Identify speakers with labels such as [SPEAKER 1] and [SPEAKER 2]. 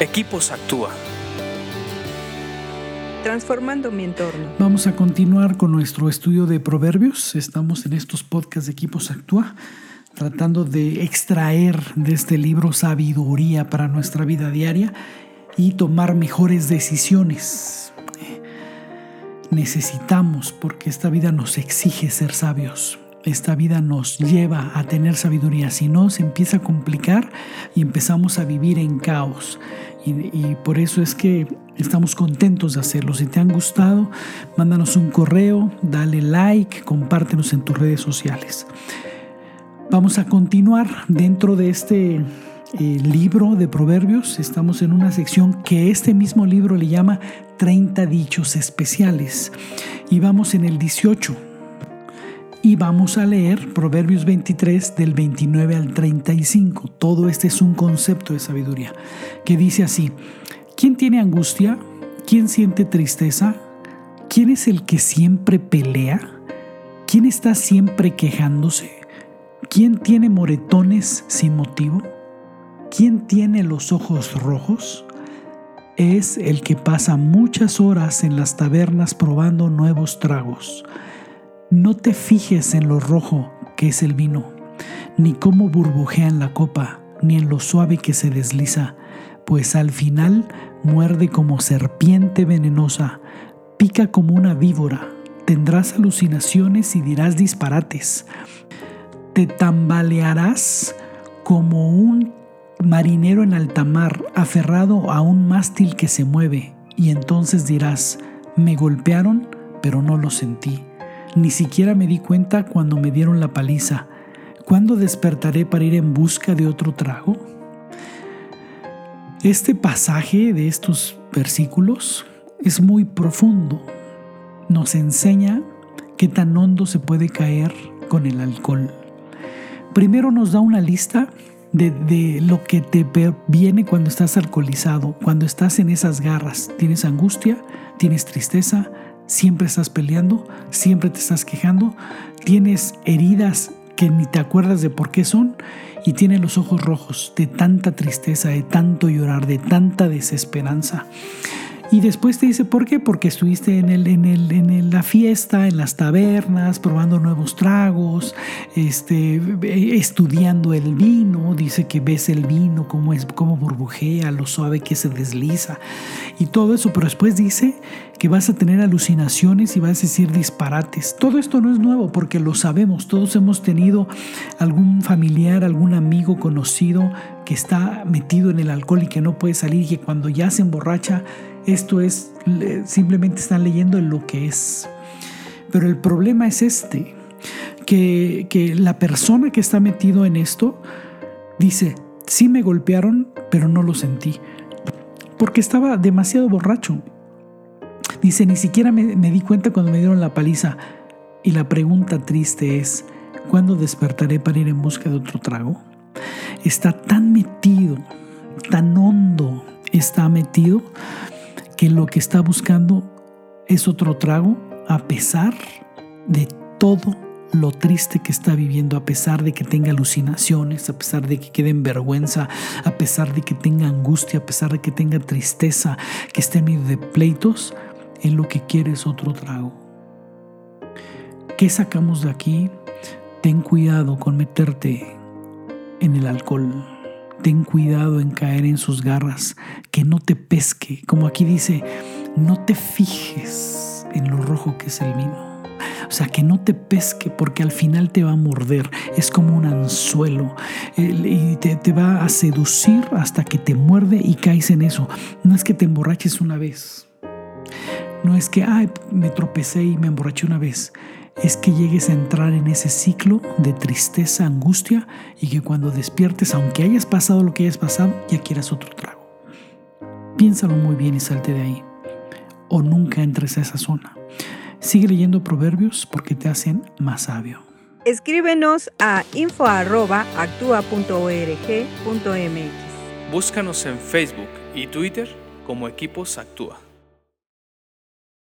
[SPEAKER 1] Equipos Actúa.
[SPEAKER 2] Transformando mi entorno.
[SPEAKER 3] Vamos a continuar con nuestro estudio de proverbios. Estamos en estos podcasts de Equipos Actúa tratando de extraer de este libro sabiduría para nuestra vida diaria y tomar mejores decisiones. Necesitamos, porque esta vida nos exige ser sabios esta vida nos lleva a tener sabiduría, si no se empieza a complicar y empezamos a vivir en caos. Y, por eso es que estamos contentos de hacerlo. Si te han gustado, mándanos un correo, dale like, compártenos en tus redes sociales. Vamos a continuar dentro de este eh, libro de proverbios. Estamos en una sección que este mismo libro le llama 30 dichos especiales. Y vamos en el 18 y vamos a leer Proverbios 23 del 29 al 35. Todo este es un concepto de sabiduría que dice así, ¿quién tiene angustia? ¿Quién siente tristeza? ¿Quién es el que siempre pelea? ¿Quién está siempre quejándose? ¿Quién tiene moretones sin motivo? ¿Quién tiene los ojos rojos? Es el que pasa muchas horas en las tabernas probando nuevos tragos no te fijes en lo rojo que es el vino, ni cómo burbujea en la copa, ni en lo suave que se desliza, pues al final muerde como serpiente venenosa, pica como una víbora, tendrás alucinaciones y dirás disparates, te tambalearás como un marinero en alta mar aferrado a un mástil que se mueve, y entonces dirás, me golpearon, pero no lo sentí ni siquiera me di cuenta cuando me dieron la paliza. ¿Cuándo despertaré para ir en busca de otro trago? Este pasaje de estos versículos es muy profundo. Nos enseña qué tan hondo se puede caer con el alcohol. Primero nos da una lista de, de, lo que te viene cuando estás alcoholizado, cuando estás en esas garras. Tienes angustia, tienes tristeza, siempre estás peleando, siempre te estás quejando, tienes heridas que ni te acuerdas de por qué son y tienes los ojos rojos de tanta tristeza, de tanto llorar, de tanta desesperanza. Y después te dice, ¿por qué? Porque estuviste en, el, en, el, en la fiesta, en las tabernas, probando nuevos tragos, este, estudiando el vino. Dice que ves el vino, cómo, es, cómo burbujea, lo suave que se desliza y todo eso. Pero después dice que vas a tener alucinaciones y vas a decir disparates. Todo esto no es nuevo porque lo sabemos. Todos hemos tenido algún familiar, algún amigo conocido que está metido en el alcohol y que no puede salir y que cuando ya se emborracha esto es, simplemente están leyendo lo que es. Pero el problema es este, que, que la persona que está metido en esto dice, sí me golpearon, pero no lo sentí, porque estaba demasiado borracho. Dice, ni siquiera me, me, di cuenta cuando me dieron la paliza. Y la pregunta triste es, ¿cuándo despertaré para ir en busca de otro trago? Está tan metido, tan hondo está metido que lo que está buscando es otro trago a pesar de todo lo triste que está viviendo, a pesar de que tenga alucinaciones, a pesar de que quede en vergüenza, a pesar de que tenga angustia, a pesar de que tenga tristeza, que esté en medio de pleitos, él lo que quiere es otro trago. ¿Qué sacamos de aquí? Ten cuidado con meterte en el alcohol ten cuidado en caer en sus garras, que no te pesque. Como aquí dice, no te fijes en lo rojo que es el vino. O sea, que no te pesque porque al final te va a morder. Es como un anzuelo y te, va a seducir hasta que te muerde y caes en eso. No es que te emborraches una vez. No es que, ay, me tropecé y me emborraché una vez es que llegues a entrar en ese ciclo de tristeza, angustia y que cuando despiertes, aunque hayas pasado lo que hayas pasado, ya quieras otro trago. Piénsalo muy bien y salte de ahí. O nunca entres a esa zona. Sigue leyendo proverbios porque te hacen más sabio.
[SPEAKER 2] Escríbenos a info.actua.org.mx.
[SPEAKER 1] Búscanos en Facebook y Twitter como Equipos Actúa.